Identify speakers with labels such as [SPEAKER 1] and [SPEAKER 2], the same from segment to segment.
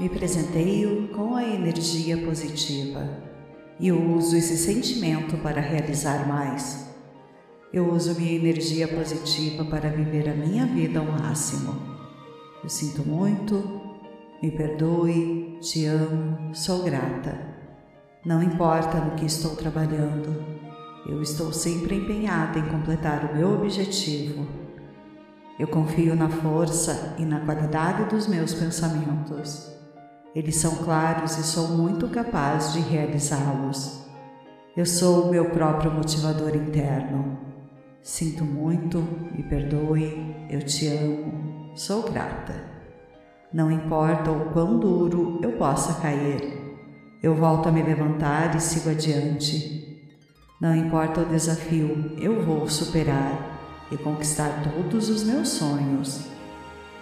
[SPEAKER 1] Me presenteio com a energia positiva e eu uso esse sentimento para realizar mais. Eu uso minha energia positiva para viver a minha vida ao máximo. Eu sinto muito, me perdoe, te amo, sou grata. Não importa no que estou trabalhando, eu estou sempre empenhada em completar o meu objetivo. Eu confio na força e na qualidade dos meus pensamentos. Eles são claros e sou muito capaz de realizá-los. Eu sou o meu próprio motivador interno. Sinto muito, me perdoe, eu te amo, sou grata. Não importa o quão duro eu possa cair, eu volto a me levantar e sigo adiante. Não importa o desafio, eu vou superar e conquistar todos os meus sonhos.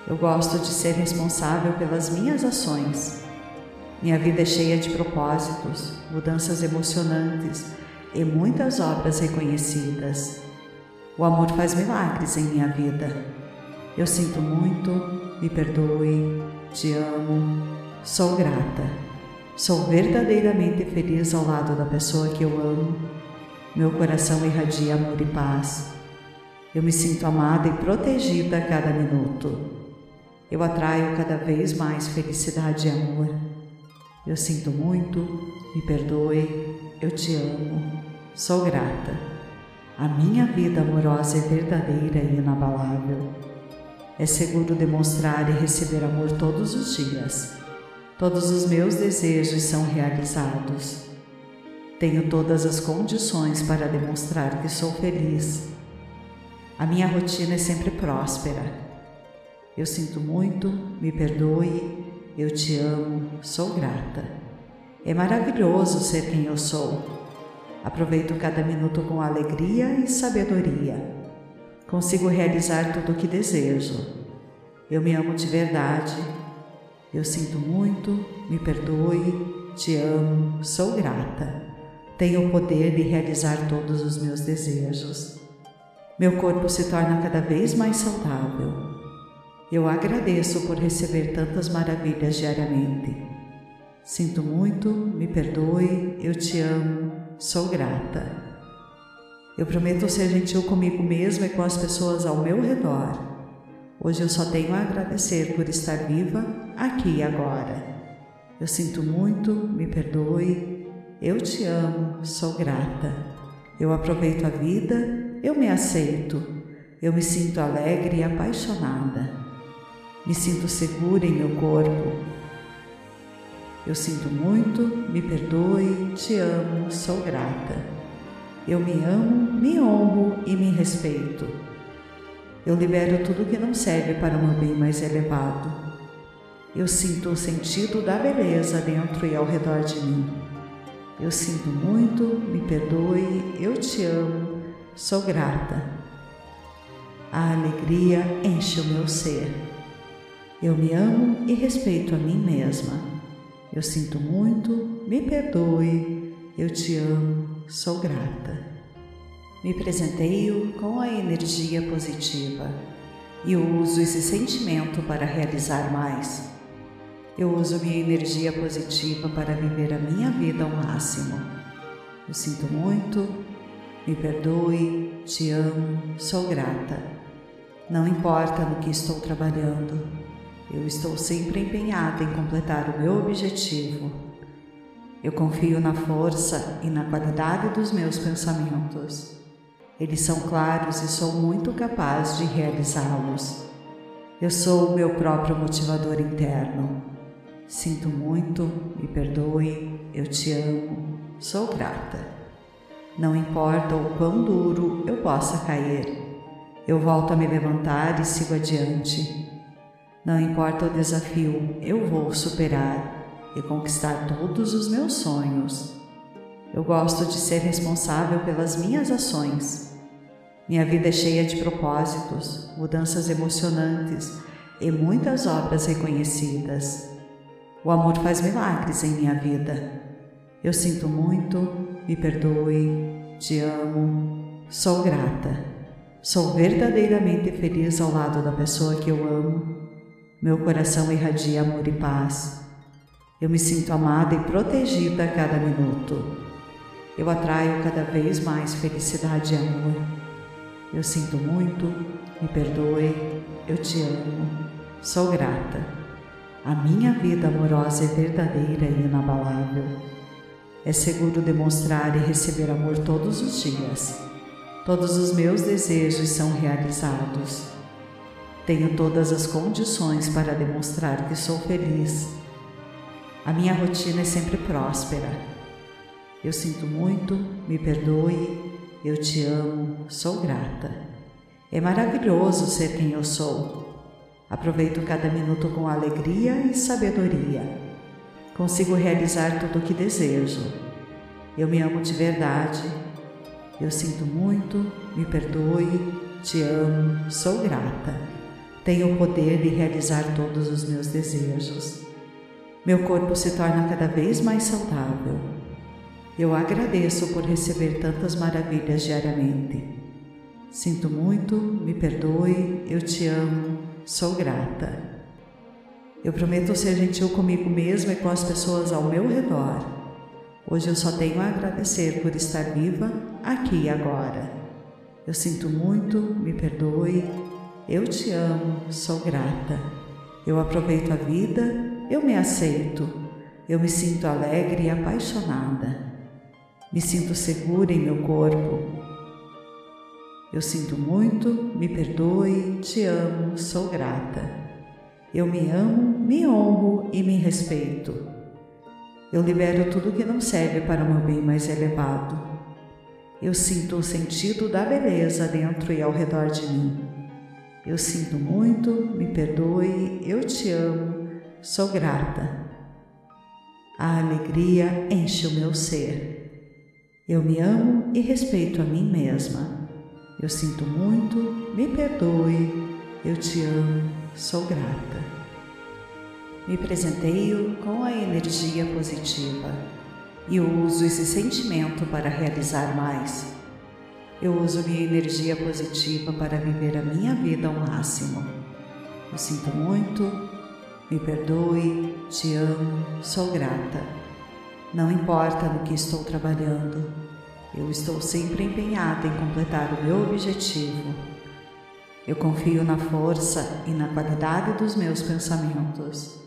[SPEAKER 1] Eu gosto de ser responsável pelas minhas ações. Minha vida é cheia de propósitos, mudanças emocionantes e muitas obras reconhecidas. O amor faz milagres em minha vida. Eu sinto muito, me perdoe, te amo, sou grata. Sou verdadeiramente feliz ao lado da pessoa que eu amo. Meu coração irradia amor e paz. Eu me sinto amada e protegida a cada minuto. Eu atraio cada vez mais felicidade e amor. Eu sinto muito, me perdoe, eu te amo, sou grata. A minha vida amorosa é verdadeira e inabalável. É seguro demonstrar e receber amor todos os dias. Todos os meus desejos são realizados. Tenho todas as condições para demonstrar que sou feliz. A minha rotina é sempre próspera. Eu sinto muito, me perdoe, eu te amo, sou grata. É maravilhoso ser quem eu sou. Aproveito cada minuto com alegria e sabedoria. Consigo realizar tudo o que desejo. Eu me amo de verdade. Eu sinto muito, me perdoe, te amo, sou grata. Tenho o poder de realizar todos os meus desejos. Meu corpo se torna cada vez mais saudável. Eu agradeço por receber tantas maravilhas diariamente. Sinto muito, me perdoe, eu te amo, sou grata. Eu prometo ser gentil comigo mesma e com as pessoas ao meu redor. Hoje eu só tenho a agradecer por estar viva aqui e agora. Eu sinto muito, me perdoe, eu te amo, sou grata. Eu aproveito a vida, eu me aceito, eu me sinto alegre e apaixonada. Me sinto segura em meu corpo. Eu sinto muito, me perdoe, te amo, sou grata. Eu me amo, me honro e me respeito. Eu libero tudo que não serve para um bem mais elevado. Eu sinto o sentido da beleza dentro e ao redor de mim. Eu sinto muito, me perdoe, eu te amo, sou grata. A alegria enche o meu ser. Eu me amo e respeito a mim mesma. Eu sinto muito, me perdoe, eu te amo, sou grata. Me presenteio com a energia positiva e uso esse sentimento para realizar mais. Eu uso minha energia positiva para viver a minha vida ao máximo. Eu sinto muito, me perdoe, te amo, sou grata. Não importa no que estou trabalhando, eu estou sempre empenhada em completar o meu objetivo eu confio na força e na qualidade dos meus pensamentos. Eles são claros e sou muito capaz de realizá-los. Eu sou o meu próprio motivador interno. Sinto muito, me perdoe, eu te amo, sou grata. Não importa o quão duro eu possa cair, eu volto a me levantar e sigo adiante. Não importa o desafio, eu vou superar e conquistar todos os meus sonhos. Eu gosto de ser responsável pelas minhas ações. Minha vida é cheia de propósitos, mudanças emocionantes e muitas obras reconhecidas. O amor faz milagres em minha vida. Eu sinto muito, me perdoe, te amo, sou grata. Sou verdadeiramente feliz ao lado da pessoa que eu amo. Meu coração irradia amor e paz. Eu me sinto amada e protegida a cada minuto. Eu atraio cada vez mais felicidade e amor. Eu sinto muito, me perdoe, eu te amo, sou grata. A minha vida amorosa é verdadeira e inabalável. É seguro demonstrar e receber amor todos os dias. Todos os meus desejos são realizados. Tenho todas as condições para demonstrar que sou feliz a minha rotina é sempre próspera. Eu sinto muito, me perdoe, eu te amo, sou grata. É maravilhoso ser quem eu sou. Aproveito cada minuto com alegria e sabedoria. Consigo realizar tudo o que desejo. Eu me amo de verdade. Eu sinto muito, me perdoe, te amo, sou grata. Tenho o poder de realizar todos os meus desejos. Meu corpo se torna cada vez mais saudável. Eu agradeço por receber tantas maravilhas diariamente. Sinto muito, me perdoe, eu te amo, sou grata. Eu prometo ser gentil comigo mesma e com as pessoas ao meu redor. Hoje eu só tenho a agradecer por estar viva aqui e agora. Eu sinto muito, me perdoe, eu te amo, sou grata. Eu aproveito a vida eu me aceito, eu me sinto alegre e apaixonada. Me sinto segura em meu corpo. Eu sinto muito, me perdoe, te amo, sou grata. Eu me amo, me honro e me respeito. Eu libero tudo que não serve para o meu bem mais elevado. Eu sinto o sentido da beleza dentro e ao redor de mim. Eu sinto muito, me perdoe, eu te amo, sou grata. A alegria enche o meu ser. Eu me amo e respeito a mim mesma. Eu sinto muito, me perdoe, eu te amo, sou grata. Me presenteio com a energia positiva e uso esse sentimento para realizar mais. Eu uso minha energia positiva para viver a minha vida ao máximo. Eu sinto muito, me perdoe, te amo, sou grata. Não importa no que estou trabalhando, eu estou sempre empenhada em completar o meu objetivo. Eu confio na força e na qualidade dos meus pensamentos.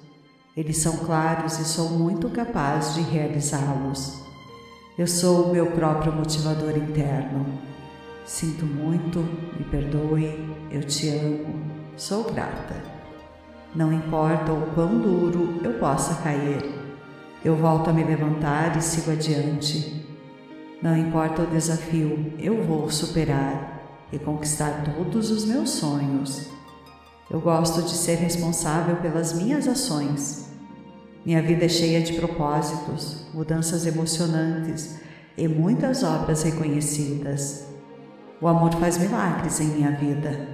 [SPEAKER 1] Eles são claros e sou muito capaz de realizá-los. Eu sou o meu próprio motivador interno. Sinto muito, me perdoe, eu te amo, sou grata. Não importa o quão duro eu possa cair, eu volto a me levantar e sigo adiante. Não importa o desafio, eu vou superar e conquistar todos os meus sonhos. Eu gosto de ser responsável pelas minhas ações. Minha vida é cheia de propósitos, mudanças emocionantes e muitas obras reconhecidas. O amor faz milagres em minha vida.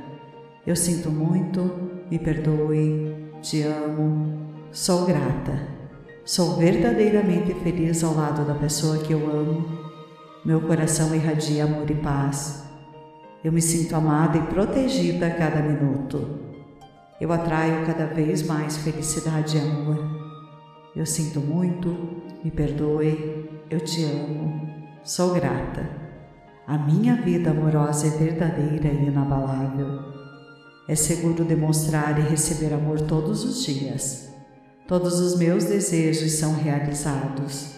[SPEAKER 1] Eu sinto muito, me perdoe, te amo, sou grata. Sou verdadeiramente feliz ao lado da pessoa que eu amo. Meu coração irradia amor e paz. Eu me sinto amada e protegida a cada minuto. Eu atraio cada vez mais felicidade e amor. Eu sinto muito, me perdoe, eu te amo, sou grata. A minha vida amorosa é verdadeira e inabalável. É seguro demonstrar e receber amor todos os dias. Todos os meus desejos são realizados.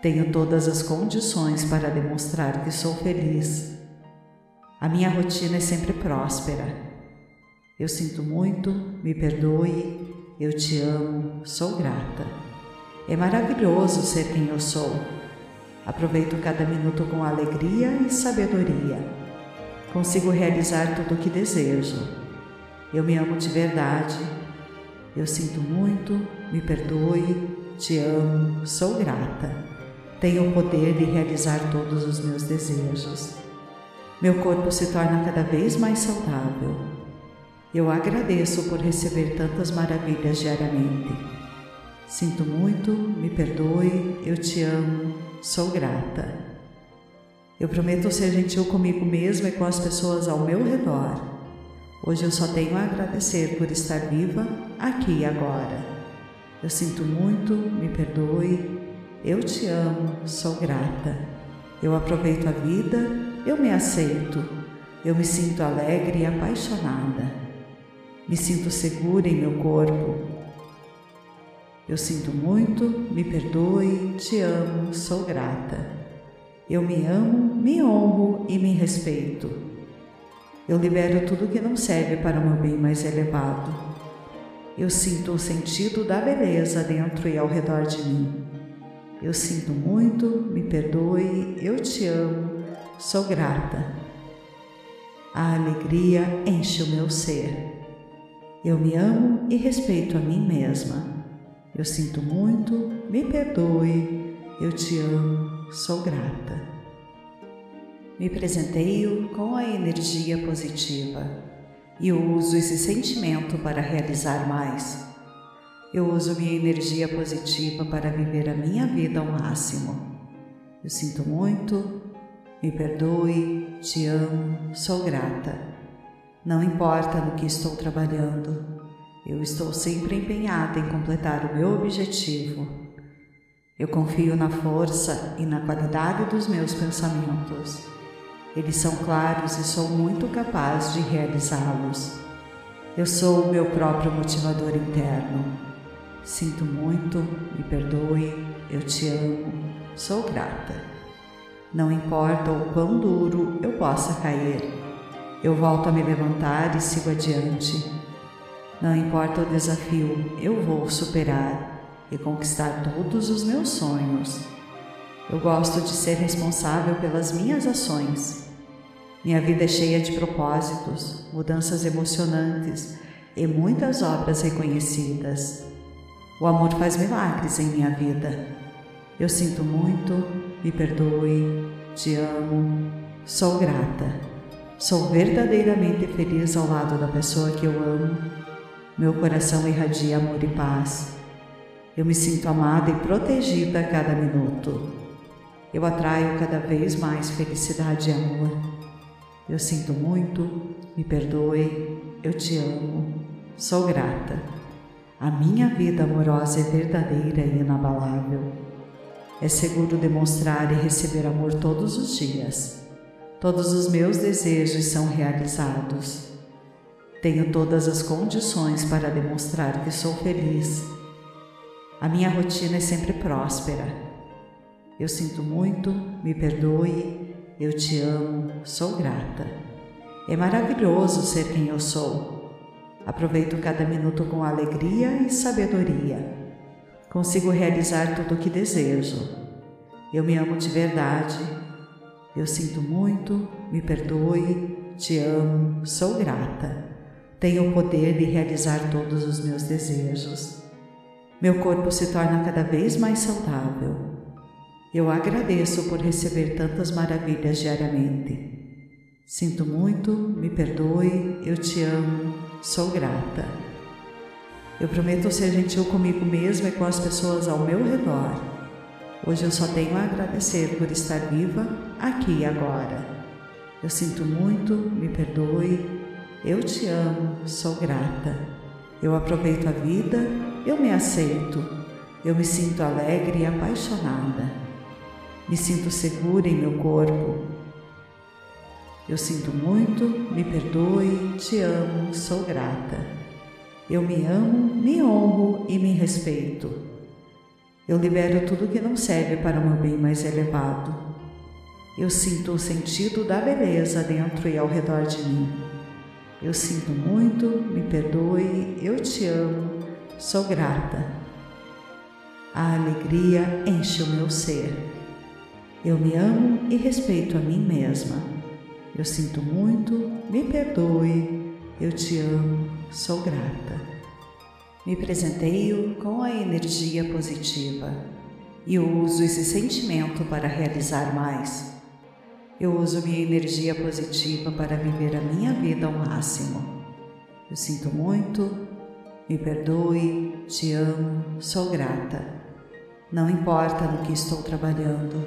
[SPEAKER 1] Tenho todas as condições para demonstrar que sou feliz. A minha rotina é sempre próspera. Eu sinto muito, me perdoe, eu te amo, sou grata. É maravilhoso ser quem eu sou. Aproveito cada minuto com alegria e sabedoria. Consigo realizar tudo o que desejo. Eu me amo de verdade. Eu sinto muito, me perdoe, te amo, sou grata. Tenho o poder de realizar todos os meus desejos. Meu corpo se torna cada vez mais saudável. Eu agradeço por receber tantas maravilhas diariamente. Sinto muito, me perdoe, eu te amo, sou grata. Eu prometo ser gentil comigo mesma e com as pessoas ao meu redor. Hoje eu só tenho a agradecer por estar viva aqui e agora. Eu sinto muito, me perdoe. Eu te amo, sou grata. Eu aproveito a vida, eu me aceito. Eu me sinto alegre e apaixonada. Me sinto segura em meu corpo. Eu sinto muito, me perdoe, te amo, sou grata. Eu me amo, me honro e me respeito. Eu libero tudo que não serve para o meu bem mais elevado. Eu sinto o sentido da beleza dentro e ao redor de mim. Eu sinto muito, me perdoe, eu te amo, sou grata. A alegria enche o meu ser. Eu me amo e respeito a mim mesma. Eu sinto muito, me perdoe, eu te amo, sou grata. Me presenteio com a energia positiva e eu uso esse sentimento para realizar mais. Eu uso minha energia positiva para viver a minha vida ao máximo. Eu sinto muito, me perdoe, te amo, sou grata. Não importa no que estou trabalhando, eu estou sempre empenhada em completar o meu objetivo. Eu confio na força e na qualidade dos meus pensamentos. Eles são claros e sou muito capaz de realizá-los. Eu sou o meu próprio motivador interno. Sinto muito, me perdoe, eu te amo, sou grata. Não importa o quão duro eu possa cair, eu volto a me levantar e sigo adiante. Não importa o desafio, eu vou superar e conquistar todos os meus sonhos. Eu gosto de ser responsável pelas minhas ações. Minha vida é cheia de propósitos, mudanças emocionantes e muitas obras reconhecidas. O amor faz milagres em minha vida. Eu sinto muito, me perdoe, te amo, sou grata. Sou verdadeiramente feliz ao lado da pessoa que eu amo. Meu coração irradia amor e paz. Eu me sinto amada e protegida a cada minuto. Eu atraio cada vez mais felicidade e amor. Eu sinto muito, me perdoe, eu te amo, sou grata. A minha vida amorosa é verdadeira e inabalável. É seguro demonstrar e receber amor todos os dias. Todos os meus desejos são realizados. Tenho todas as condições para demonstrar que sou feliz. A minha rotina é sempre próspera eu sinto muito, me perdoe, eu te amo, sou grata. É maravilhoso ser quem eu sou. Aproveito cada minuto com alegria e sabedoria. Consigo realizar tudo o que desejo. Eu me amo de verdade. Eu sinto muito, me perdoe, te amo, sou grata. Tenho o poder de realizar todos os meus desejos. Meu corpo se torna cada vez mais saudável. Eu agradeço por receber tantas maravilhas diariamente. Sinto muito, me perdoe, eu te amo, sou grata. Eu prometo ser gentil comigo mesma e com as pessoas ao meu redor. Hoje eu só tenho a agradecer por estar viva aqui e agora. Eu sinto muito, me perdoe, eu te amo, sou grata. Eu aproveito a vida, eu me aceito, eu me sinto alegre e apaixonada. Me sinto segura em meu corpo. Eu sinto muito, me perdoe, te amo, sou grata. Eu me amo, me honro e me respeito. Eu libero tudo que não serve para o meu bem mais elevado. Eu sinto o sentido da beleza dentro e ao redor de mim. Eu sinto muito, me perdoe, eu te amo, sou grata. A alegria enche o meu ser. Eu me amo e respeito a mim mesma. Eu sinto muito, me perdoe, eu te amo, sou grata. Me presenteio com a energia positiva e uso esse sentimento para realizar mais. Eu uso minha energia positiva para viver a minha vida ao máximo. Eu sinto muito, me perdoe, te amo, sou grata. Não importa no que estou trabalhando,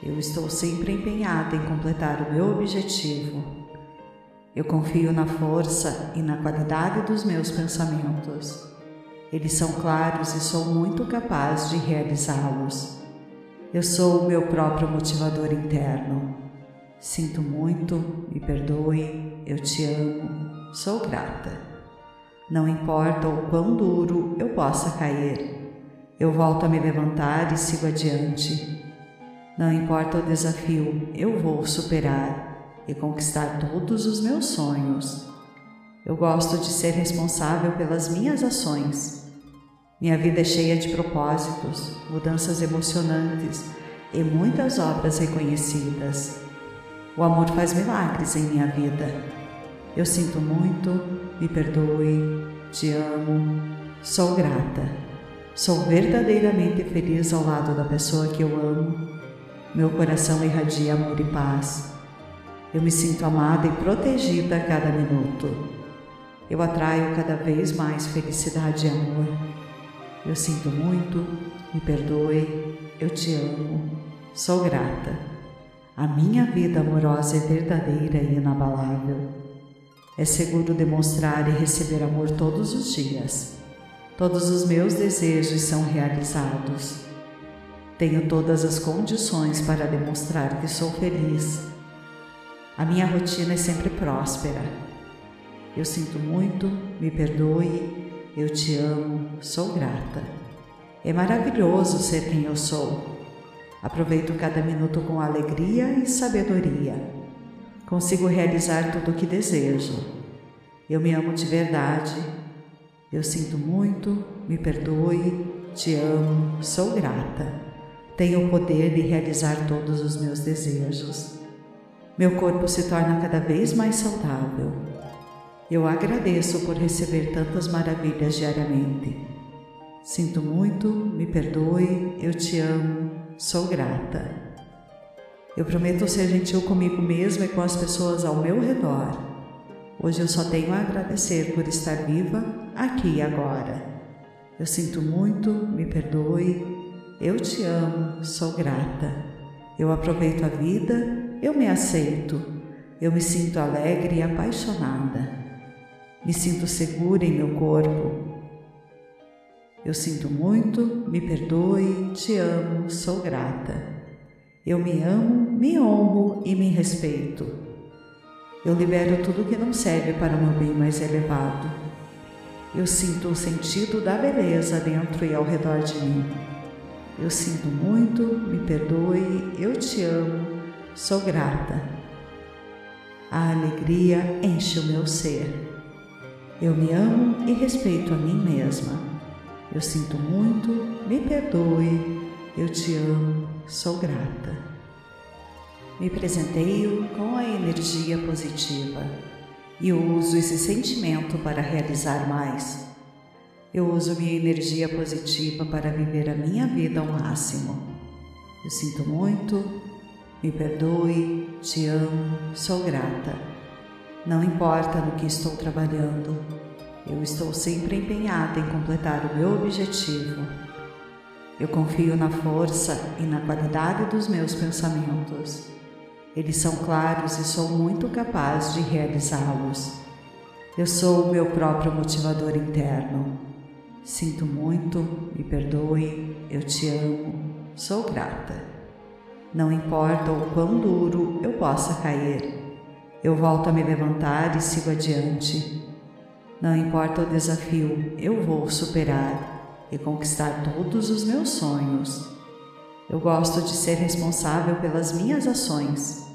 [SPEAKER 1] eu estou sempre empenhada em completar o meu objetivo. Eu confio na força e na qualidade dos meus pensamentos. Eles são claros e sou muito capaz de realizá-los. Eu sou o meu próprio motivador interno. Sinto muito, me perdoe, eu te amo, sou grata. Não importa o quão duro eu possa cair, eu volto a me levantar e sigo adiante. Não importa o desafio, eu vou superar e conquistar todos os meus sonhos. Eu gosto de ser responsável pelas minhas ações. Minha vida é cheia de propósitos, mudanças emocionantes e muitas obras reconhecidas. O amor faz milagres em minha vida. Eu sinto muito, me perdoe, te amo, sou grata. Sou verdadeiramente feliz ao lado da pessoa que eu amo. Meu coração irradia amor e paz. Eu me sinto amada e protegida a cada minuto. Eu atraio cada vez mais felicidade e amor. Eu sinto muito, me perdoe, eu te amo, sou grata. A minha vida amorosa é verdadeira e inabalável. É seguro demonstrar e receber amor todos os dias. Todos os meus desejos são realizados. Tenho todas as condições para demonstrar que sou feliz. A minha rotina é sempre próspera eu sinto muito, me perdoe, eu te amo, sou grata. É maravilhoso ser quem eu sou. Aproveito cada minuto com alegria e sabedoria. Consigo realizar tudo o que desejo. Eu me amo de verdade. Eu sinto muito, me perdoe, te amo, sou grata. Tenho o poder de realizar todos os meus desejos. Meu corpo se torna cada vez mais saudável. Eu agradeço por receber tantas maravilhas diariamente. Sinto muito, me perdoe, eu te amo, sou grata. Eu prometo ser gentil comigo mesma e com as pessoas ao meu redor. Hoje eu só tenho a agradecer por estar viva aqui e agora. Eu sinto muito, me perdoe, eu te amo, sou grata. Eu aproveito a vida, eu me aceito, eu me sinto alegre e apaixonada. Me sinto segura em meu corpo. Eu sinto muito, me perdoe, te amo, sou grata. Eu me amo, me honro e me respeito. Eu libero tudo que não serve para o meu bem mais elevado. Eu sinto o sentido da beleza dentro e ao redor de mim. Eu sinto muito, me perdoe, eu te amo, sou grata. A alegria enche o meu ser. Eu me amo e respeito a mim mesma. Eu sinto muito, me perdoe, eu te amo, sou grata. Me presenteio com a energia positiva e uso esse sentimento para realizar mais. Eu uso minha energia positiva para viver a minha vida ao máximo. Eu sinto muito, me perdoe, te amo, sou grata. Não importa no que estou trabalhando, eu estou sempre empenhada em completar o meu objetivo. Eu confio na força e na qualidade dos meus pensamentos. Eles são claros e sou muito capaz de realizá-los. Eu sou o meu próprio motivador interno. Sinto muito, me perdoe, eu te amo, sou grata. Não importa o quão duro eu possa cair, eu volto a me levantar e sigo adiante. Não importa o desafio, eu vou superar e conquistar todos os meus sonhos. Eu gosto de ser responsável pelas minhas ações.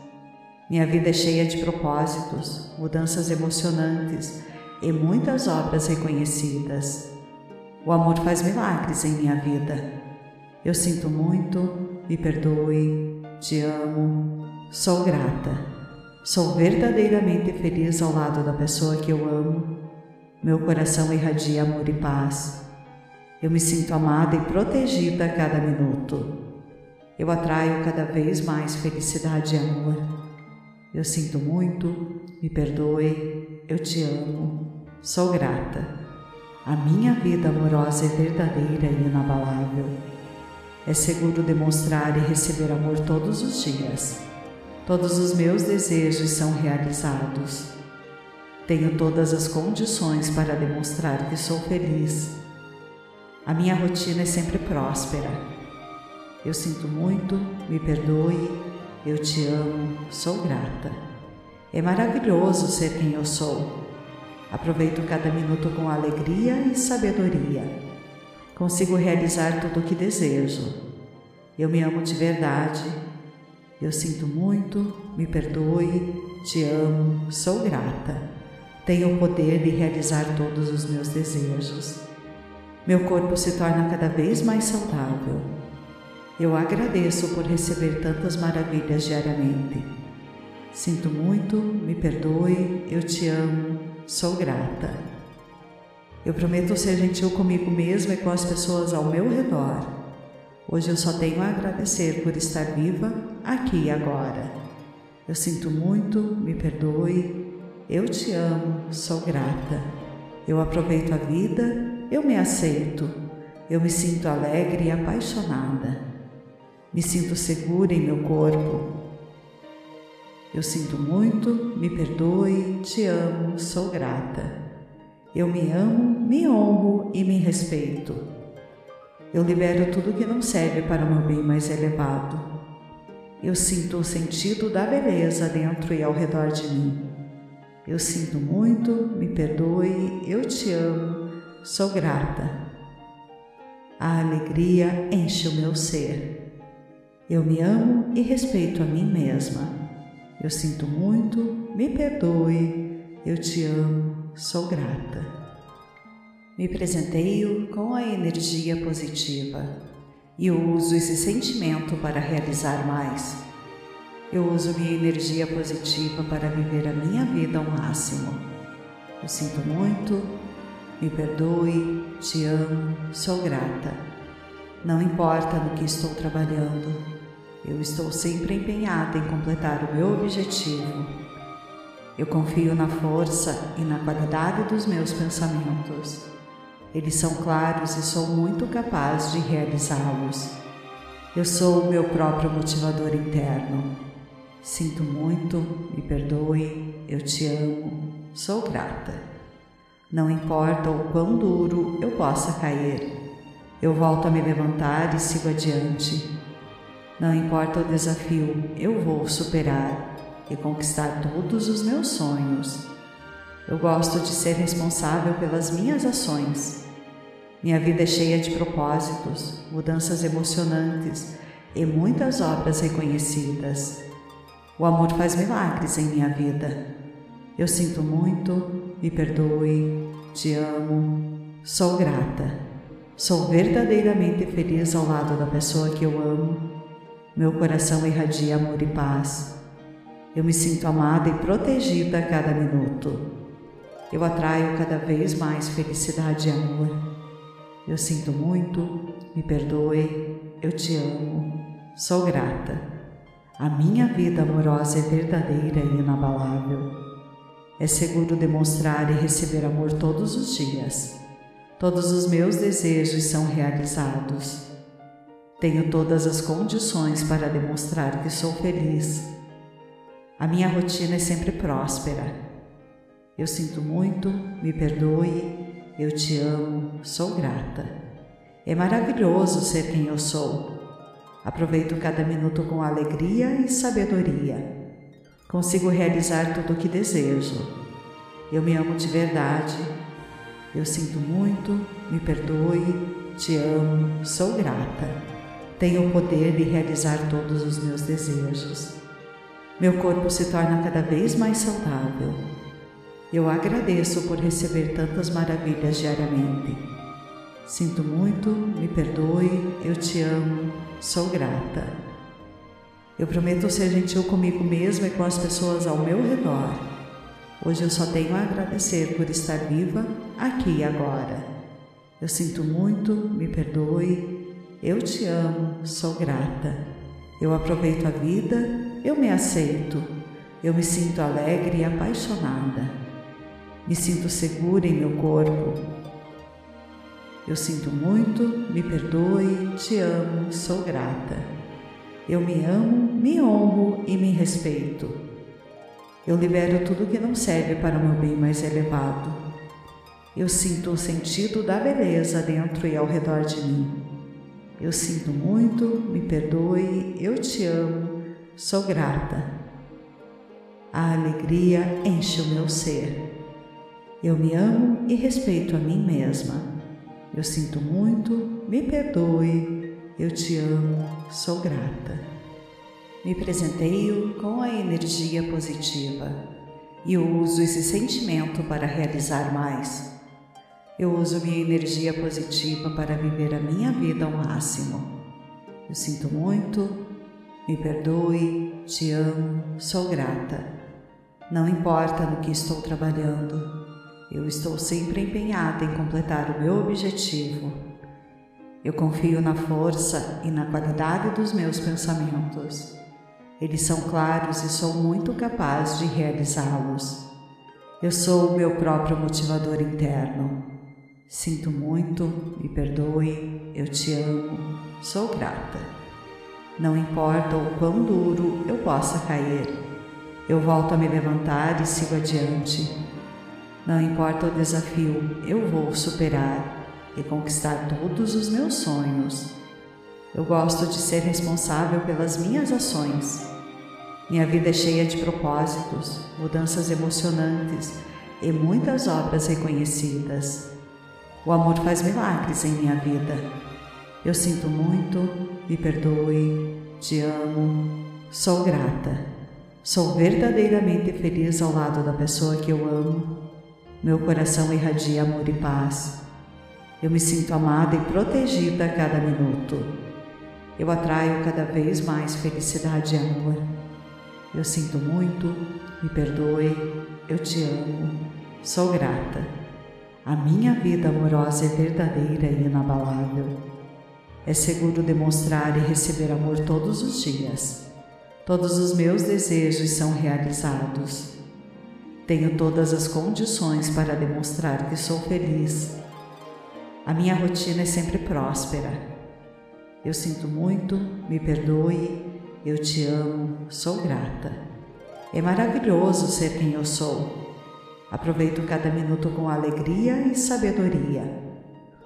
[SPEAKER 1] Minha vida é cheia de propósitos, mudanças emocionantes e muitas obras reconhecidas. O amor faz milagres em minha vida. Eu sinto muito, me perdoe, te amo, sou grata. Sou verdadeiramente feliz ao lado da pessoa que eu amo. Meu coração irradia amor e paz. Eu me sinto amada e protegida a cada minuto. Eu atraio cada vez mais felicidade e amor. Eu sinto muito, me perdoe, eu te amo, sou grata. A minha vida amorosa é verdadeira e inabalável. É seguro demonstrar e receber amor todos os dias. Todos os meus desejos são realizados. Tenho todas as condições para demonstrar que sou feliz. A minha rotina é sempre próspera. Eu sinto muito, me perdoe, eu te amo, sou grata. É maravilhoso ser quem eu sou. Aproveito cada minuto com alegria e sabedoria. Consigo realizar tudo o que desejo. Eu me amo de verdade. Eu sinto muito, me perdoe, te amo, sou grata. Tenho o poder de realizar todos os meus desejos. Meu corpo se torna cada vez mais saudável. Eu agradeço por receber tantas maravilhas diariamente. Sinto muito, me perdoe, eu te amo, sou grata. Eu prometo ser gentil comigo mesma e com as pessoas ao meu redor. Hoje eu só tenho a agradecer por estar viva aqui e agora. Eu sinto muito, me perdoe, eu te amo, sou grata. Eu aproveito a vida eu me aceito, eu me sinto alegre e apaixonada, me sinto segura em meu corpo. Eu sinto muito, me perdoe, te amo, sou grata. Eu me amo, me honro e me respeito. Eu libero tudo que não serve para o meu bem mais elevado. Eu sinto o sentido da beleza dentro e ao redor de mim. Eu sinto muito, me perdoe, eu te amo, sou grata. A alegria enche o meu ser. Eu me amo e respeito a mim mesma. Eu sinto muito, me perdoe, eu te amo, sou grata. Me presenteio com a energia positiva e uso esse sentimento para realizar mais. Eu uso minha energia positiva para viver a minha vida ao máximo. Eu sinto muito, me perdoe, te amo, sou grata. Não importa no que estou trabalhando, eu estou sempre empenhada em completar o meu objetivo. Eu confio na força e na qualidade dos meus pensamentos. Eles são claros e sou muito capaz de realizá-los. Eu sou o meu próprio motivador interno. Sinto muito, me perdoe, eu te amo, sou grata. Não importa o quão duro eu possa cair, eu volto a me levantar e sigo adiante. Não importa o desafio, eu vou superar e conquistar todos os meus sonhos. Eu gosto de ser responsável pelas minhas ações. Minha vida é cheia de propósitos, mudanças emocionantes e muitas obras reconhecidas. O amor faz milagres em minha vida. Eu sinto muito, me perdoe, te amo, sou grata. Sou verdadeiramente feliz ao lado da pessoa que eu amo. Meu coração irradia amor e paz. Eu me sinto amada e protegida a cada minuto. Eu atraio cada vez mais felicidade e amor. Eu sinto muito, me perdoe, eu te amo, sou grata. A minha vida amorosa é verdadeira e inabalável. É seguro demonstrar e receber amor todos os dias. Todos os meus desejos são realizados. Tenho todas as condições para demonstrar que sou feliz. A minha rotina é sempre próspera. Eu sinto muito, me perdoe, eu te amo, sou grata. É maravilhoso ser quem eu sou. Aproveito cada minuto com alegria e sabedoria. Consigo realizar tudo o que desejo. Eu me amo de verdade. Eu sinto muito, me perdoe, te amo, sou grata. Tenho o poder de realizar todos os meus desejos. Meu corpo se torna cada vez mais saudável. Eu agradeço por receber tantas maravilhas diariamente. Sinto muito, me perdoe, eu te amo, sou grata. Eu prometo ser gentil comigo mesma e com as pessoas ao meu redor. Hoje eu só tenho a agradecer por estar viva aqui e agora. Eu sinto muito, me perdoe, eu te amo, sou grata. Eu aproveito a vida, eu me aceito, eu me sinto alegre e apaixonada. Me sinto segura em meu corpo. Eu sinto muito, me perdoe, te amo, sou grata. Eu me amo, me honro e me respeito. Eu libero tudo que não serve para o meu bem mais elevado. Eu sinto o sentido da beleza dentro e ao redor de mim. Eu sinto muito, me perdoe, eu te amo, sou grata. A alegria enche o meu ser. Eu me amo e respeito a mim mesma. Eu sinto muito, me perdoe, eu te amo, sou grata. Me presenteio com a energia positiva e eu uso esse sentimento para realizar mais. Eu uso minha energia positiva para viver a minha vida ao máximo. Eu sinto muito, me perdoe, te amo, sou grata. Não importa no que estou trabalhando, eu estou sempre empenhada em completar o meu objetivo. Eu confio na força e na qualidade dos meus pensamentos. Eles são claros e sou muito capaz de realizá-los. Eu sou o meu próprio motivador interno. Sinto muito, me perdoe, eu te amo, sou grata. Não importa o quão duro eu possa cair, eu volto a me levantar e sigo adiante. Não importa o desafio, eu vou superar e conquistar todos os meus sonhos. Eu gosto de ser responsável pelas minhas ações. Minha vida é cheia de propósitos, mudanças emocionantes e muitas obras reconhecidas. O amor faz milagres em minha vida. Eu sinto muito, me perdoe, te amo, sou grata. Sou verdadeiramente feliz ao lado da pessoa que eu amo. Meu coração irradia amor e paz. Eu me sinto amada e protegida a cada minuto. Eu atraio cada vez mais felicidade e amor. Eu sinto muito, me perdoe, eu te amo, sou grata. A minha vida amorosa é verdadeira e inabalável. É seguro demonstrar e receber amor todos os dias. Todos os meus desejos são realizados. Tenho todas as condições para demonstrar que sou feliz. A minha rotina é sempre próspera. Eu sinto muito, me perdoe, eu te amo, sou grata. É maravilhoso ser quem eu sou. Aproveito cada minuto com alegria e sabedoria.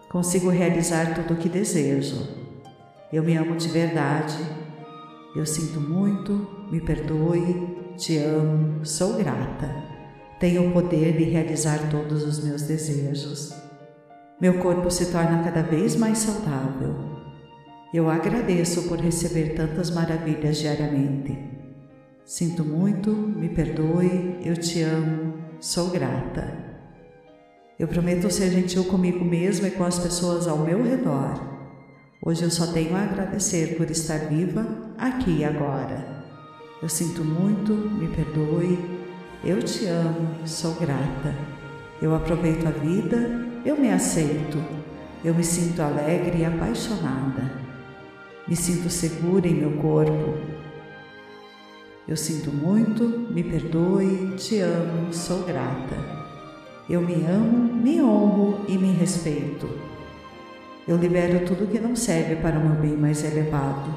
[SPEAKER 1] Consigo realizar tudo o que desejo. Eu me amo de verdade. Eu sinto muito, me perdoe, te amo, sou grata. Tenho o poder de realizar todos os meus desejos. Meu corpo se torna cada vez mais saudável. Eu agradeço por receber tantas maravilhas diariamente. Sinto muito, me perdoe, eu te amo, sou grata. Eu prometo ser gentil comigo mesma e com as pessoas ao meu redor. Hoje eu só tenho a agradecer por estar viva aqui e agora. Eu sinto muito, me perdoe, eu te amo, sou grata. Eu aproveito a vida, eu me aceito, eu me sinto alegre e apaixonada. Me sinto segura em meu corpo, eu sinto muito, me perdoe, te amo, sou grata. Eu me amo, me honro e me respeito. Eu libero tudo que não serve para o meu bem mais elevado.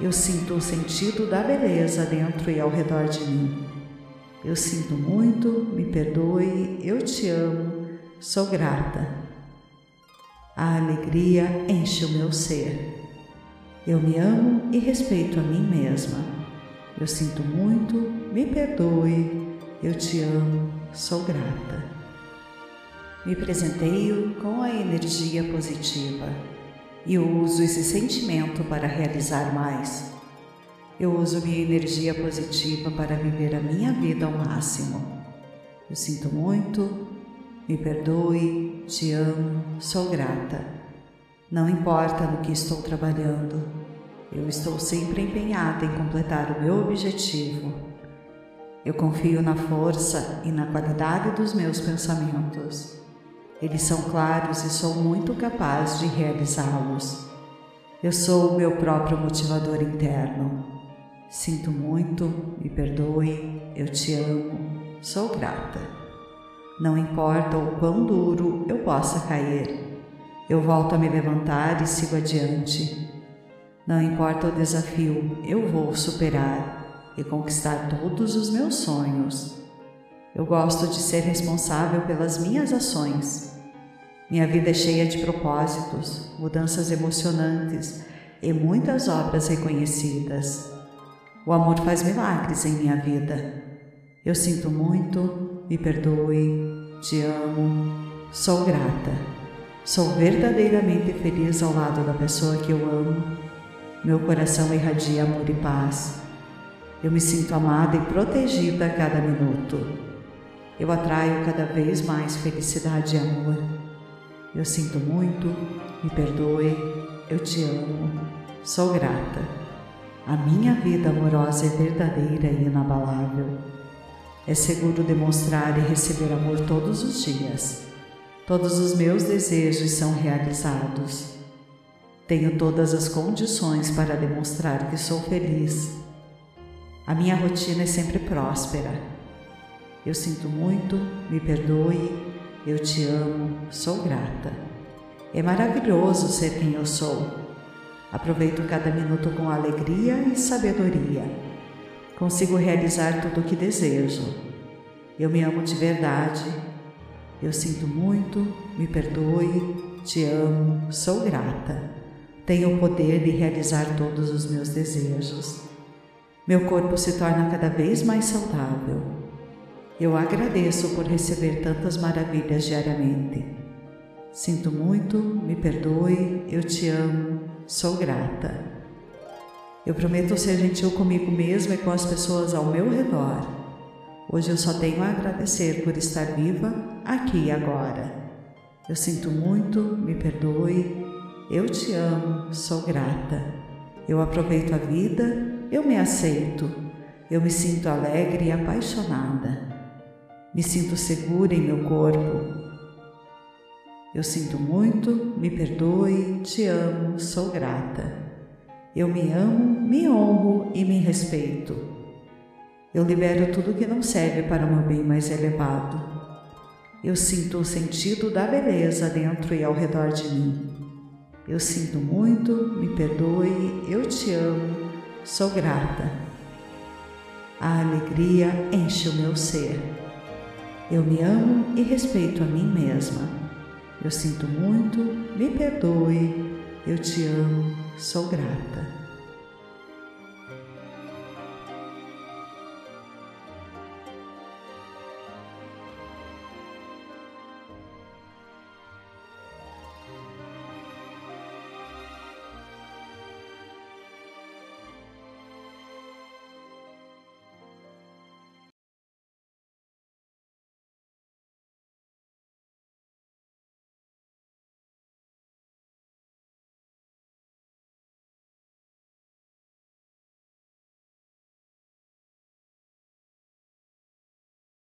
[SPEAKER 1] Eu sinto o sentido da beleza dentro e ao redor de mim. Eu sinto muito, me perdoe, eu te amo, sou grata. A alegria enche o meu ser. Eu me amo e respeito a mim mesma. Eu sinto muito, me perdoe, eu te amo, sou grata. Me presenteio com a energia positiva e uso esse sentimento para realizar mais. Eu uso minha energia positiva para viver a minha vida ao máximo. Eu sinto muito, me perdoe, te amo, sou grata. Não importa no que estou trabalhando, eu estou sempre empenhada em completar o meu objetivo. Eu confio na força e na qualidade dos meus pensamentos. Eles são claros e sou muito capaz de realizá-los. Eu sou o meu próprio motivador interno. Sinto muito, me perdoe, eu te amo, sou grata. Não importa o quão duro eu possa cair, eu volto a me levantar e sigo adiante não importa o desafio, eu vou superar e conquistar todos os meus sonhos. Eu gosto de ser responsável pelas minhas ações. Minha vida é cheia de propósitos, mudanças emocionantes e muitas obras reconhecidas. O amor faz milagres em minha vida. Eu sinto muito, me perdoe, te amo, sou grata. Sou verdadeiramente feliz ao lado da pessoa que eu amo. Meu coração irradia amor e paz. Eu me sinto amada e protegida a cada minuto. Eu atraio cada vez mais felicidade e amor. Eu sinto muito, me perdoe, eu te amo, sou grata. A minha vida amorosa é verdadeira e inabalável. É seguro demonstrar e receber amor todos os dias. Todos os meus desejos são realizados. Tenho todas as condições para demonstrar que sou feliz. A minha rotina é sempre próspera. Eu sinto muito, me perdoe, eu te amo, sou grata. É maravilhoso ser quem eu sou. Aproveito cada minuto com alegria e sabedoria. Consigo realizar tudo o que desejo. Eu me amo de verdade. Eu sinto muito, me perdoe, te amo, sou grata. Tenho o poder de realizar todos os meus desejos. Meu corpo se torna cada vez mais saudável. Eu agradeço por receber tantas maravilhas diariamente. Sinto muito, me perdoe, eu te amo, sou grata. Eu prometo ser gentil comigo mesma e com as pessoas ao meu redor. Hoje eu só tenho a agradecer por estar viva aqui e agora. Eu sinto muito, me perdoe, eu te amo, sou grata. Eu aproveito a vida, eu me aceito, eu me sinto alegre e apaixonada. Me sinto segura em meu corpo. Eu sinto muito, me perdoe, te amo, sou grata. Eu me amo, me honro e me respeito. Eu libero tudo que não serve para o meu bem mais elevado. Eu sinto o sentido da beleza dentro e ao redor de mim. Eu sinto muito, me perdoe, eu te amo, sou grata. A alegria enche o meu ser. Eu me amo e respeito a mim mesma. Eu sinto muito, me perdoe, eu te amo, sou grata.